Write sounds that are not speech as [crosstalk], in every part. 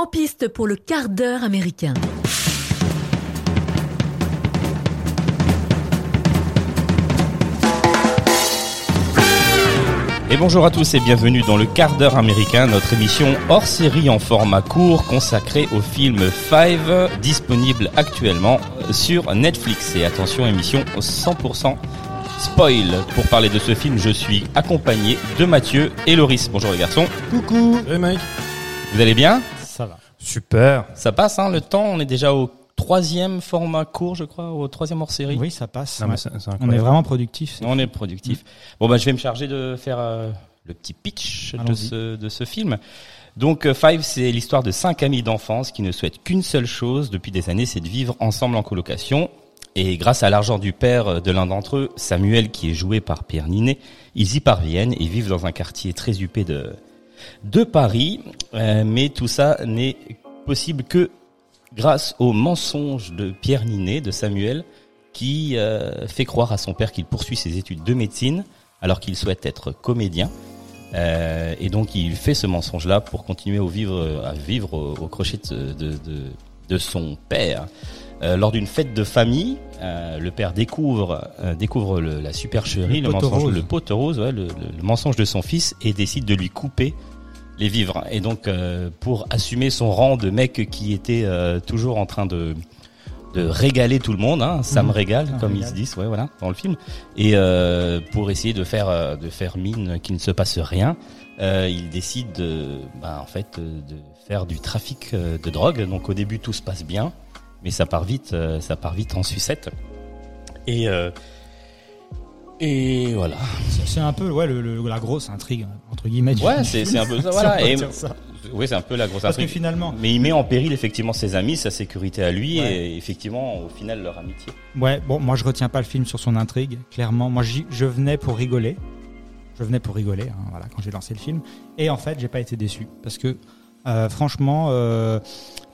En piste pour le quart d'heure américain. Et bonjour à tous et bienvenue dans le quart d'heure américain, notre émission hors série en format court consacrée au film Five, disponible actuellement sur Netflix. Et attention, émission 100% spoil. Pour parler de ce film, je suis accompagné de Mathieu et Loris. Bonjour les garçons. Coucou. Hey Mike. Vous allez bien? Ça va. Super. Ça passe, hein, le temps. On est déjà au troisième format court, je crois, au troisième hors série. Oui, ça passe. Non, mais Ouais. c'est- c'est On est vraiment productif. On est productif. Bon, bah, je vais me charger de faire euh, le petit pitch de ce, de ce film. Donc, euh, Five, c'est l'histoire de cinq amis d'enfance qui ne souhaitent qu'une seule chose depuis des années, c'est de vivre ensemble en colocation. Et grâce à l'argent du père de l'un d'entre eux, Samuel, qui est joué par Pierre Ninet, ils y parviennent et vivent dans un quartier très huppé de, de Paris. Euh, mais tout ça n'est possible que grâce au mensonge de Pierre Ninet, de Samuel, qui euh, fait croire à son père qu'il poursuit ses études de médecine alors qu'il souhaite être comédien. Euh, et donc il fait ce mensonge-là pour continuer au vivre, à vivre au, au crochet de, de, son père. Euh, lors d'une fête de famille, le père découvre, découvre le- la supercherie, Le mensonge, rose. le pot rose, ouais, le, le- le mensonge de son fils et décide de lui couper les vivres. Et donc, euh, pour assumer son rang de mec qui était euh, toujours en train de de régaler tout le monde, hein, ça me Mhm. régale, Ça me comme ils régale. se disent, ouais, voilà, dans le film. Et euh, pour essayer de faire de faire mine qu'il ne se passe rien, il décide de, bah, en fait, de faire du trafic de drogue. Donc au début tout se passe bien, mais ça part vite, ça part vite en sucette. Et et voilà. C'est- un peu ouais, le, le- la grosse intrigue, entre guillemets. Ouais, film. c'est c'est un peu [laughs] ça, voilà. Et dire ça. oui, c'est un peu la grosse Parce que intrigue. finalement, Mais il met en péril effectivement ses amis, sa sécurité à lui Ouais. et effectivement au final leur amitié. ouais, bon, moi je retiens pas le film sur son intrigue. Clairement, moi je venais pour rigoler. Je venais pour rigoler, hein, voilà, quand j'ai lancé le film. Et en fait, j'ai pas été déçu parce que franchement, euh,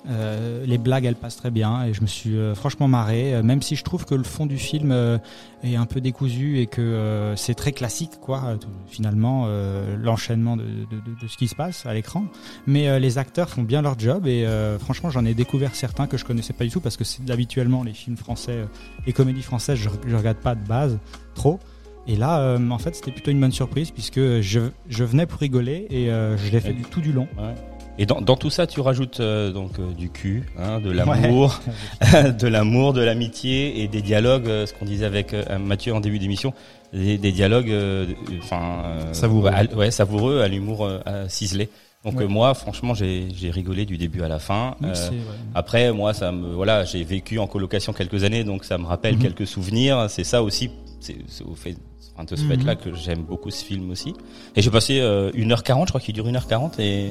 euh, les blagues elles passent très bien et je me suis euh, franchement marré. euh, Même si je trouve que le fond du film euh, est un peu décousu et que euh, c'est très classique, quoi. euh, finalement, euh, l'enchaînement de, de, de- de ce qui se passe à l'écran. Mais euh, les acteurs font bien leur job et euh, franchement, j'en ai découvert certains que je connaissais pas du tout parce que c'est habituellement les films français, euh, les comédies françaises, je, je regarde pas de base trop. Et là, euh, en fait, c'était plutôt une bonne surprise puisque je, je venais pour rigoler et euh, je l'ai fait du tout du long. Ouais. Et dans, dans tout ça, tu rajoutes euh, donc euh, du cul, hein, de l'amour, [laughs] [laughs] de l'amour, de l'amitié et des dialogues. euh, ce qu'on disait avec euh, Mathieu en début d'émission, des, des dialogues, euh, enfin euh, Savoureux. ouais, à- ouais, savoureux, à l'humour euh, ciselé. Donc Ouais. euh, moi, franchement, j'ai rigolé du début à la fin. Oui, Euh, ouais. après, moi, ça me voilà, j'ai vécu en colocation quelques années, donc ça me rappelle Mhm. quelques souvenirs. C'est ça aussi, c'est au fait, de ce Mhm. fait-là que j'aime beaucoup ce film aussi. Et j'ai passé euh, 1h40, je crois qu'il dure 1h40 et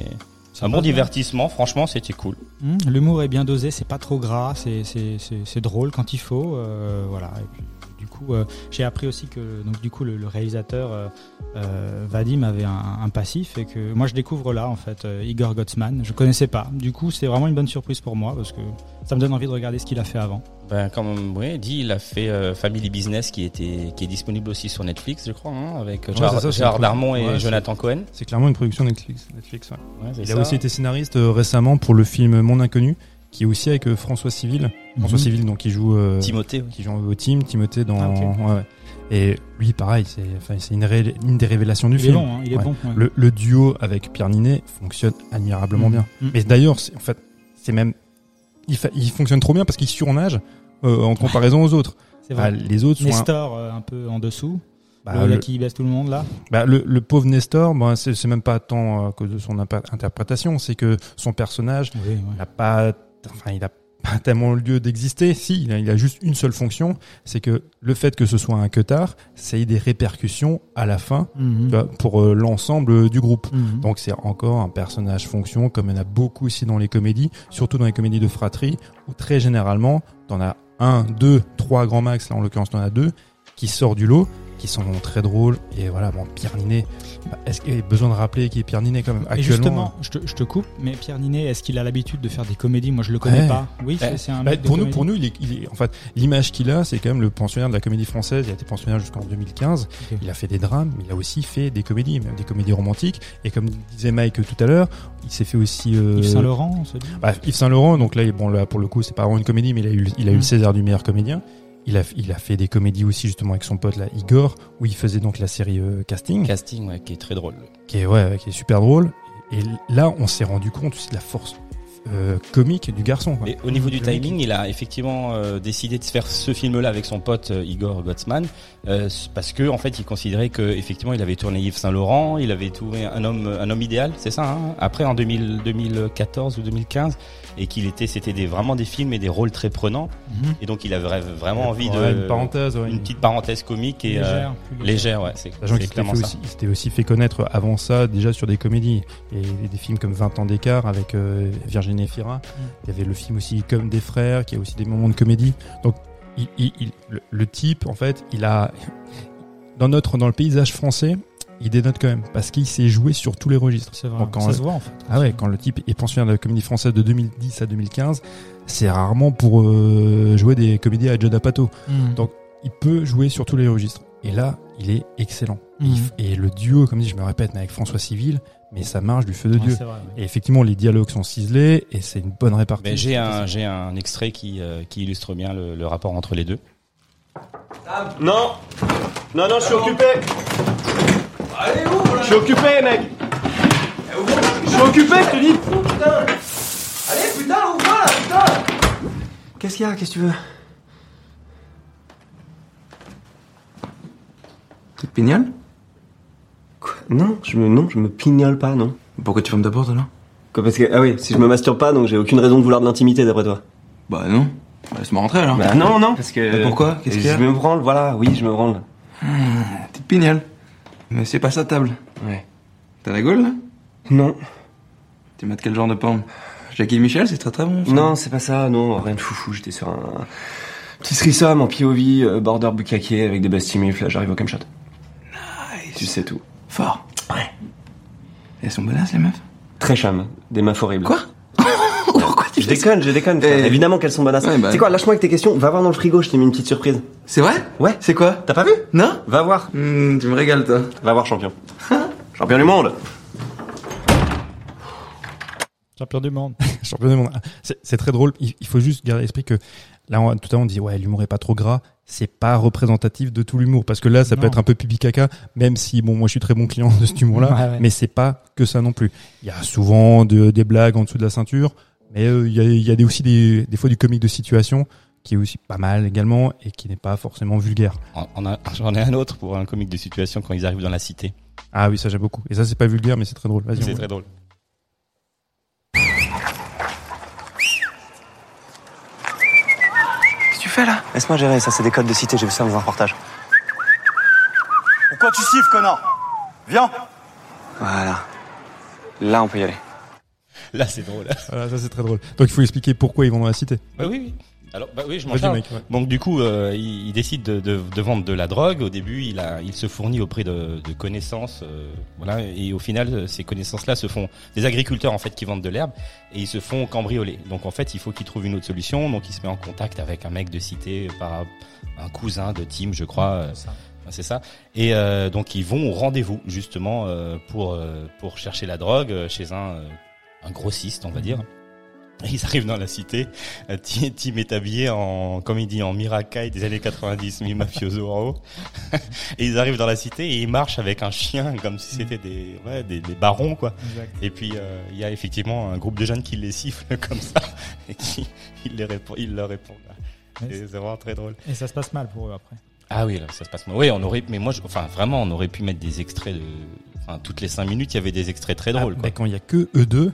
Ça un bon divertissement. Franchement, c'était cool. Hum, L'humour est bien dosé, c'est pas trop gras, c'est c'est- c'est- c'est drôle quand il faut, euh, voilà. Et puis, du coup, euh, j'ai appris aussi que donc du coup le, le réalisateur euh, euh, Vadim avait un, un passif et que moi je découvre là en fait euh, Igor Gottsman, je connaissais pas. Du coup, c'est vraiment une bonne surprise pour moi parce que ça me donne envie de regarder ce qu'il a fait avant. Ben, comme oui, dit, il a fait euh, Family Business qui était qui est disponible aussi sur Netflix, je crois, hein, avec Ouais, Gérard, ça, Gérard. Darmon et Ouais, Jonathan Cohen. C'est clairement une production Netflix. Netflix ouais. Ouais, c'est Il ça. a aussi été scénariste euh, récemment pour le film Mon Inconnu, qui est aussi avec euh, François Civil. François Mhm. Civil, donc qui joue, euh, Timothée. oui. qui joue au team, Timothée dans. Ah, ok. ouais, ouais. Et lui, pareil, c'est, enfin, c'est une, ré- une des révélations du Il est film. bon, hein, il est Ouais. bon. ouais. Le, le duo avec Pierre Ninet fonctionne admirablement Mhm. bien. Mhm. Mais d'ailleurs, c'est- en fait, c'est même, il, fa- il fonctionne trop bien parce qu'il surnage euh, en comparaison aux autres. C'est vrai. Bah, les autres sont un- Nestor un peu en dessous, bah, le qui baisse tout le monde là. Bah, le, le pauvre Nestor, bon, c'est c'est même pas tant à cause de son interprétation, c'est que son personnage Oui, n'a pas, enfin, il a pas tellement lieu d'exister. Si, il a, il a juste une seule fonction, c'est que le fait que ce soit un queutard, ça ait des répercussions à la fin Mhm. vois, pour euh, l'ensemble du groupe. Mhm. Donc c'est encore un personnage fonction, comme il y en a beaucoup aussi dans les comédies, surtout dans les comédies de fratrie, où très généralement, t'en as un, deux, trois grands max, là en l'occurrence t'en as deux, qui sort du lot, qui sont très drôles. Et voilà, bon, Pierre Ninet, bah, est-ce qu'il y a besoin de rappeler qui est Pierre Ninet quand même Et Actuellement, justement, je te, je te coupe, mais Pierre Ninet, est-ce qu'il a l'habitude de faire des comédies? Moi, je le connais Ouais. pas. Oui, c'est- c'est un Bah, mec de pour nous, pour nous, il est, il est- en fait, l'image qu'il a, c'est quand même le pensionnaire de la comédie française. Il a été pensionnaire jusqu'en 2015. Ok. Il a fait des drames, mais il a aussi fait des comédies, même des comédies romantiques. Et comme disait Mike tout à l'heure, il s'est fait aussi euh, Yves Saint Laurent, on se dit. bah, Yves Saint Laurent. Donc là, bon, là pour le coup, c'est pas vraiment une comédie, mais il a eu, il a eu Mm. le César du meilleur comédien. Il a, il a fait des comédies aussi justement avec son pote là, Igor, où il faisait donc la série euh, Casting, Casting, ouais, qui est très drôle. qui est ouais, qui est super drôle. Et là, on s'est rendu compte aussi de la force euh, comique du garçon. quoi. Mais au niveau du timing, il a effectivement euh, décidé de se faire ce film-là avec son pote euh, Igor Gottsman, parce que en fait, il considérait que effectivement, il avait tourné Yves Saint Laurent, il avait tourné un homme, un homme idéal, c'est ça. Hein Après, en 2000, 2014 ou 2015, et qu'il était, c'était des, vraiment des films et des rôles très prenants, Mhm. et donc il avait vraiment envie Ouais, de une parenthèse, ouais, une petite parenthèse comique et Légère, légère, ouais, c'est Sachant c'est qu'il s'était aussi, il s'était aussi fait connaître avant ça déjà sur des comédies et des films comme 20 ans d'écart avec euh, Virginie. Il y avait le film aussi comme des frères qui a aussi des moments de comédie. Donc il, il- il- le, le type en fait, il a [laughs] dans notre dans le paysage français, il dénote quand même parce qu'il s'est joué sur tous les registres. C'est vrai. Quand ça le- se voit en fait. Ah ouais, quand le type est pensionnaire de la comédie française de 2010 à 2015, c'est rarement pour euh, jouer des comédies à Judd Apatow. Mhm. Donc, il peut jouer sur tous les registres. Et là, il est excellent. Et Mhm. Et, le duo, comme dit, je me répète, mais avec François Civil, mais ça marche du feu de Ouais, Dieu. c'est vrai, ouais. Et effectivement, les dialogues sont ciselés et c'est une bonne répartie. Ben, j'ai un j'ai un extrait qui euh, qui illustre bien le, le rapport entre les deux. Non Non, non, je suis occupé Allez où Je suis occupé, mec Je suis occupé, je te dis Allez, putain, ouvre là, putain Qu'est-ce qu'il y a? Qu'est-ce que tu veux? Pignoles Quoi? Non, je me, non, je me pignole pas, non. Pourquoi tu fermes ta porte alors Quoi, parce que, ah oui, si je me masturbe pas, donc j'ai aucune raison de vouloir de l'intimité, d'après toi. Bah non. Bah, Laisse-moi rentrer alors. Bah non, non, parce que... Mais pourquoi? Qu'est-ce qu'il y a? Je me branle, voilà, oui, je me branle. Tu te pignoles. Mais c'est pas sa table. Ouais. T'as la gaule là? Non, Tu mates quel genre de porn? Jackie et Michel, c'est très très bon. ça. non, c'est pas ça, non, rien de foufou, j'étais sur un... Petit threesome en POV, euh, border bukkake avec des bastimifs, là j'arrive au camshot. Tu sais tout. Fort. Ouais. Elles sont bonasses les meufs? Très chum, des meufs horribles. Quoi? [laughs] Pourquoi tu Je fais ça déconne, je déconne, frère. Eh. Évidemment qu'elles sont bonasses. Ouais, bah. Tu sais quoi, lâche-moi avec tes questions, va voir dans le frigo, je t'ai mis une petite surprise. C'est vrai? Ouais. C'est quoi? T'as pas vu? Non? Va voir. Hmm, Tu me régales toi. Va voir champion. champion du monde. Champion du monde. [laughs] Champion du monde. C'est très drôle. Il, il faut juste garder à l'esprit que là, on- tout à l'heure, on dit ouais, l'humour est pas trop gras. C'est pas représentatif de tout l'humour parce que là, ça peut être un peu pipi caca, même si bon, moi, je suis très bon client de cet humour-là, [laughs] Ouais, ouais. mais c'est pas que ça non plus. Il y a souvent de- des blagues en dessous de la ceinture, mais euh, il y a, il y a des, aussi des, des fois du comique de situation qui est aussi pas mal également et qui n'est pas forcément vulgaire. On- on a- [laughs] J'en ai un autre pour un comique de situation quand ils arrivent dans la cité. Ah oui, ça j'aime beaucoup. Et ça, c'est pas vulgaire, mais c'est très drôle. Vas-y. C'est très drôle. Qu'est-ce que tu fais là Laisse-moi gérer, ça c'est des codes de cité, j'ai vu ça dans un reportage. Pourquoi tu siffles, connard? Viens Voilà. Là, on peut y aller. Là, c'est drôle. Voilà, ça c'est très drôle. Donc il faut expliquer pourquoi ils vont dans la cité. Bah oui, oui. Alors, bah oui, je m'en ouais. Donc du coup, euh, il, il décide de, de, de vendre de la drogue. Au début, il a, il se fournit auprès de, de connaissances, euh, voilà. Et au final, ces connaissances-là se font des agriculteurs en fait qui vendent de l'herbe et ils se font cambrioler. Donc en fait, il faut qu'il trouve une autre solution. Donc il se met en contact avec un mec de cité par un cousin de Tim, je crois. euh, c'est ça. Et euh, donc ils vont au rendez-vous justement euh, pour euh, pour chercher la drogue chez un un grossiste, on va dire. Et [laughs] ils arrivent dans la cité. Tim est habillé en, comme il dit, en Mirakai des années 90, mi mafioso en haut. et ils arrivent dans la cité et ils marchent avec un chien comme si c'était des, ouais, des, des barons quoi. Et puis euh, il y a effectivement un groupe de jeunes qui les sifflent [laughs] comme ça et qui ils les répondent, ils leur répondent. C'est vraiment très drôle. Et ça se passe mal pour eux après. Ah oui, là, ça se passe mal. Oui, on aurait, mais moi, je- enfin, vraiment, on aurait pu mettre des extraits de, enfin, toutes les cinq minutes, il y avait des extraits très drôles, Ah, quoi. bah, quand il y a que eux deux,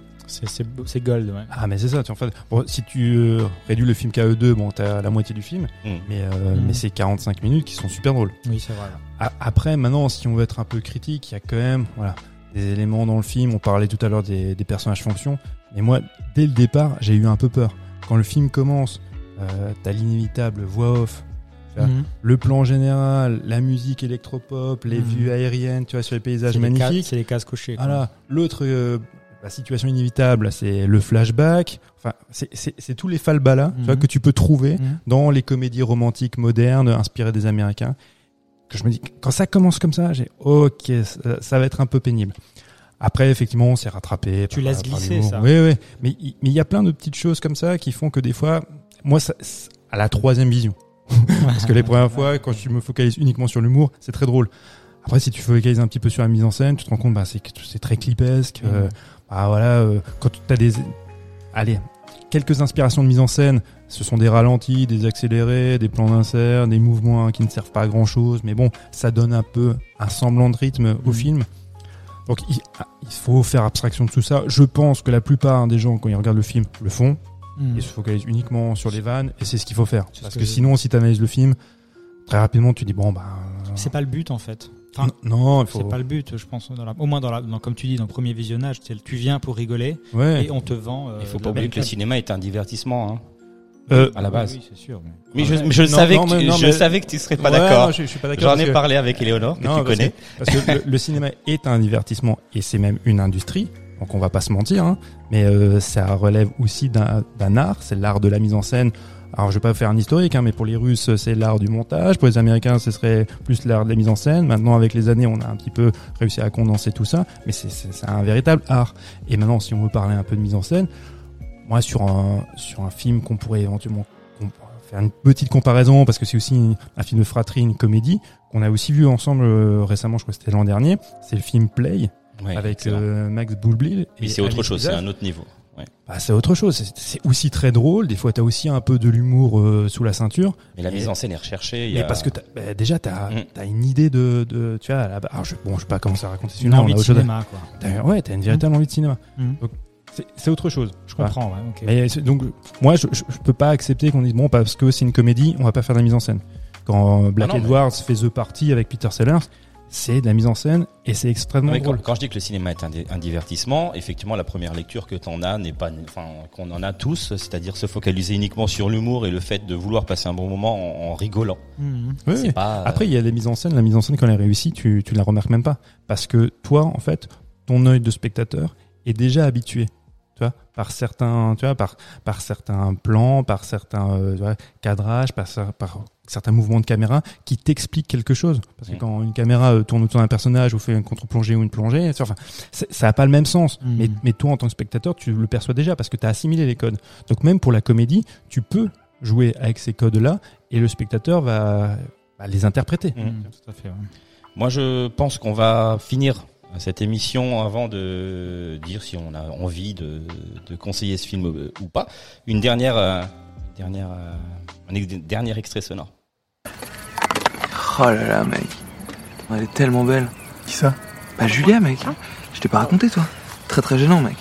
C'est gold, ouais. Ah mais c'est ça, tu en fait, bon, si tu euh, réduis le film qu'à eux deux, bon t'as la moitié du film, Mm. mais euh, Mm. mais c'est 45 minutes qui sont super drôles. Oui, c'est vrai. A- Après maintenant, si on veut être un peu critique, il y a quand même voilà des éléments dans le film. On parlait tout à l'heure des, des personnages fonctions, mais moi dès le départ j'ai eu un peu peur. Quand le film commence, euh, t'as l'inévitable voix off vois. Mhm. Le plan général, la musique électropop, les Mhm. vues aériennes, tu vois, sur les paysages magnifiques. C'est les cases cochées. Voilà. L'autre, euh, la situation inévitable, c'est le flashback. Enfin, c'est- tous les falbalas tu vois, Mhm. que tu peux trouver Mhm. dans les comédies romantiques modernes inspirées des Américains. Que je me dis, quand ça commence comme ça, j'ai ok, ça, ça va être un peu pénible. Après, effectivement, on s'est rattrapé. Tu laisses glisser, ça. Oui, oui. Mais il mais y a plein de petites choses comme ça qui font que des fois, moi, ça, à la troisième vision. [laughs] Parce que les premières fois, quand tu me focalises uniquement sur l'humour, c'est très drôle. Après, si tu focalises un petit peu sur la mise en scène, tu te rends compte, bah, c'est très clipesque. euh, bah, voilà, euh, quand tu as des, allez, quelques inspirations de mise en scène, ce sont des ralentis, des accélérés, des plans d'insert, des mouvements qui ne servent pas à grand chose, mais bon, ça donne un peu un semblant de rythme au Mhm. film. Donc, il, ah, il faut faire abstraction de tout ça. Je pense que la plupart des gens, quand ils regardent le film, le font Mhm. et se focalisent uniquement sur les vannes, et c'est ce qu'il faut faire. Parce ce que que sinon, si tu analyses le film, très rapidement, tu dis, bon, bah. C'est pas le but en fait. Enfin, non, il faut. c'est pas le but, je pense. Dans la- au moins dans la, dans- comme tu dis, dans le premier visionnage, tu viens pour rigoler Ouais. et on te vend. euh, Il faut pas oublier que le cinéma est un divertissement, hein, Euh, à la base. Oui, c'est sûr. mais- Mais je, Ouais. mais je Non, savais non, que tu, mais- non, je mais- savais que tu serais pas ouais, d'accord. non, je, je suis pas d'accord. J'en ai que- parlé avec Eleonore, que Non, tu parce connais. Parce que le, le cinéma est un divertissement et c'est même une industrie. Donc on va pas se mentir, hein, mais euh, ça relève aussi d'un art. C'est l'art de la mise en scène. Alors je vais pas faire un historique, hein, mais pour les Russes c'est l'art du montage. Pour les Américains ce serait plus l'art de la mise en scène. Maintenant avec les années on a un petit peu réussi à condenser tout ça, mais c'est- un véritable art. Et maintenant si on veut parler un peu de mise en scène, moi sur un sur un film qu'on pourrait éventuellement faire une petite comparaison parce que c'est aussi un film de fratrie, une comédie qu'on a aussi vu ensemble euh, récemment, je crois que c'était l'an dernier. C'est le film Play Ouais, avec euh, Max Boulblil. Mais et c'est autre chose, c'est un autre niveau. Ouais. Bah, c'est autre chose. C'est- aussi très drôle. Des fois, t'as aussi un peu de l'humour euh, sous la ceinture. Mais la Et- mise en scène est recherchée. y Mais a- parce que t'as- bah, déjà, t'as Mm. as une idée de, de tu vois. à la base- alors je, bon, je vais pas commencer à raconter Une envie a de cinéma, quoi. T'as- Ouais, t'as une véritable envie de cinéma. Donc c'est- autre chose. Je comprends, ouais. Mais donc moi, je, je, je peux pas accepter qu'on dise bon parce que c'est une comédie, on va pas faire de la mise en scène. Quand euh, Black Ah non, mais- Edwards fait The Party avec Peter Sellers, c'est de la mise en scène et c'est extrêmement Mais quand, drôle. quand je dis que le cinéma est un, di- un divertissement, effectivement, la première lecture que t'en as n'est pas, enfin, qu'on en a tous, c'est-à-dire se focaliser uniquement sur l'humour et le fait de vouloir passer un bon moment en, en rigolant. Mhm. Oui, C'est oui. pas. euh, Après, il y a les mises en scène. La mise en scène, quand elle est réussie, tu, tu la remarques même pas. Parce que toi, en fait, ton œil de spectateur est déjà habitué. Tu vois, par certains, tu vois, par, par certains plans, par certains euh, vois, cadrages, par, cer- par certains mouvements de caméra qui t'expliquent quelque chose. Parce que Mm. quand une caméra euh, tourne autour d'un personnage ou fait une contre-plongée ou une plongée, enfin, ça n'a pas le même sens. Mm. Mais, mais toi, en tant que spectateur, tu le perçois déjà parce que tu as assimilé les codes. Donc même pour la comédie, tu peux jouer avec ces codes-là et le spectateur va, va les interpréter. Mhm, Tout à fait, ouais. Moi, je pense qu'on va finir cette émission avant de dire si on a envie de, de conseiller ce film euh, ou pas. Une dernière, euh, dernière, euh, un ex- dernier extrait sonore. Oh là là, mec. Elle est tellement belle. Qui ça? Bah, Julia, mec. Je t'ai pas raconté, toi. Très très gênant, mec.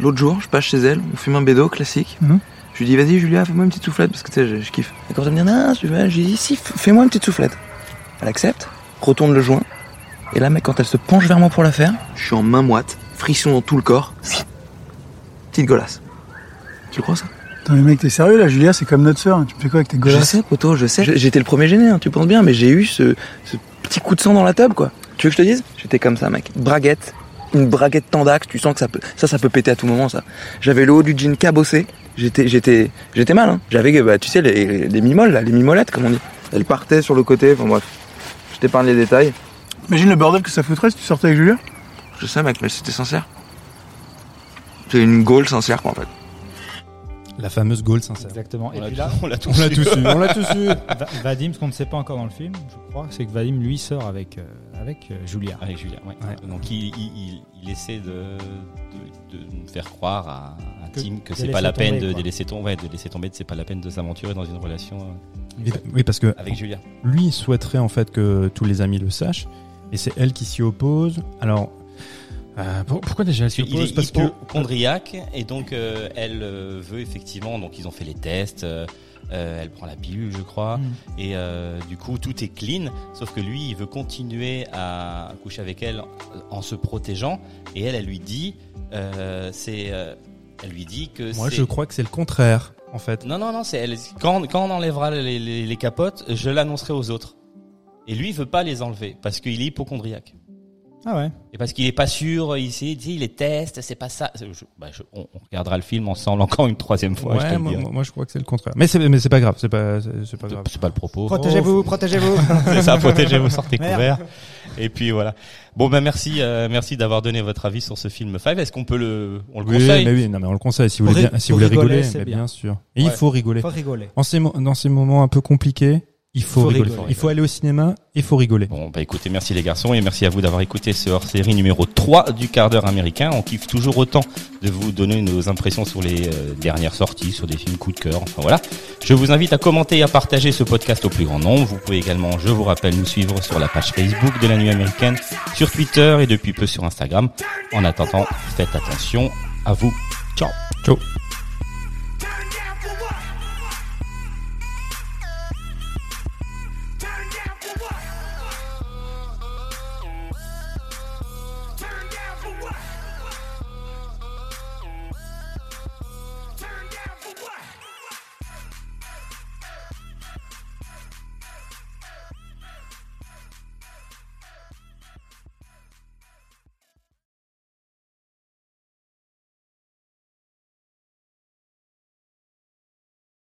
L'autre jour, je passe chez elle, on fume un bédo classique. Mhm. Je lui dis, vas-y, Julia, fais-moi une petite soufflette parce que tu sais, je, je kiffe. Et quand elle me dit, non, tu veux, je lui dis, si, fais-moi une petite soufflette. Elle accepte, retourne le joint. Et là, mec, quand elle se penche vers moi pour la faire, je suis en main moite, frisson dans tout le corps. Petite golasse. Tu crois, ça? Attends, mais mec, t'es sérieux là Julia, c'est comme notre sœur. hein. Tu me fais quoi avec tes Je gosses sais, poto, je sais. Je- J'étais le premier gêné, hein, tu penses bien, mais j'ai eu ce, ce petit coup de sang dans la table, quoi. Tu veux que je te dise? J'étais comme ça, mec. Braguette, une braguette tendax, tu sens que ça peut, ça, ça peut péter à tout moment, ça. J'avais le haut du jean cabossé. J'étais, j'étais, j'étais mal, hein. J'avais, bah, tu sais, les, les mimoles, là, les mimolettes, comme on dit. Elles partaient sur le côté, enfin bref. Je t'épargne les détails. Imagine le bordel que ça foutrait si tu sortais avec Julia. Je sais, mec, mais c'était sincère. C'est une gaule sincère, quoi, en fait. La fameuse goal sincère. Exactement. Et On l'a puis tous- là, on l'a tous On l'a eu. tous eu, on l'a tous eu. [laughs] Va- Vadim, ce qu'on ne sait pas encore dans le film, je crois, c'est que Vadim, lui, sort avec, euh, avec euh, Julia. Avec Julien, ouais. Ouais. Donc il, il, il, il essaie de, de, de faire croire à, à Que- Tim que de c'est pas la peine tomber, de, quoi. de laisser tomber, ouais, de laisser tomber, que c'est pas la peine de s'aventurer dans une relation euh, Oui, parce que avec Julia. lui souhaiterait en fait que tous les amis le sachent, et c'est elle qui s'y oppose. Alors, euh, pour- pourquoi déjà elle s'y Il oppose est Parce que hypochondriaque et donc euh, elle euh, veut effectivement, donc ils ont fait les tests, elle prend la pilule je crois, Mm. et du coup tout est clean, sauf que lui il veut continuer à coucher avec elle en se protégeant, et elle elle lui dit, c'est, elle lui dit que moi je crois que c'est le contraire. en fait. Non, non, non, c'est elle. Quand, quand on enlèvera les, les, les capotes, je l'annoncerai aux autres. Et lui, il veut pas les enlever parce qu'il est hypochondriaque. Ah ouais. Et parce qu'il est pas sûr, il sait, il dit, il les teste, c'est pas ça. Je- bah, je- on, on regardera le film ensemble encore une troisième fois. je Ouais, moi, moi, moi, je crois que c'est le contraire. Mais c'est mais c'est pas grave, c'est pas c'est pas C'est- grave. C'est pas le propos. Protégez-vous, [laughs] protégez-vous. c'est ça, protégez-vous, sortez couverts. Et puis voilà. Bon ben merci, euh, merci d'avoir donné votre avis sur ce film Five. Est-ce qu'on peut le, on le Oui, conseille mais oui, non mais on le conseille si vous voulez bien, si vous voulez rigoler, rigoler, mais bien. bien sûr. Et il faut rigoler. Faut rigoler. En ces dans ces moments un peu compliqués, il faut, Faut rigoler. rigoler. Il faut aller au cinéma, il faut rigoler. Bon bah écoutez, merci les garçons et merci à vous d'avoir écouté ce hors-série numéro 3 du quart d'heure américain. On kiffe toujours autant de vous donner nos impressions sur les euh, dernières sorties, sur des films coup de cœur. Enfin voilà. Je vous invite à commenter et à partager ce podcast au plus grand nombre. Vous pouvez également, je vous rappelle, nous suivre sur la page Facebook de la nuit américaine, sur Twitter et depuis peu sur Instagram. En attendant, faites attention à vous. Ciao. Ciao.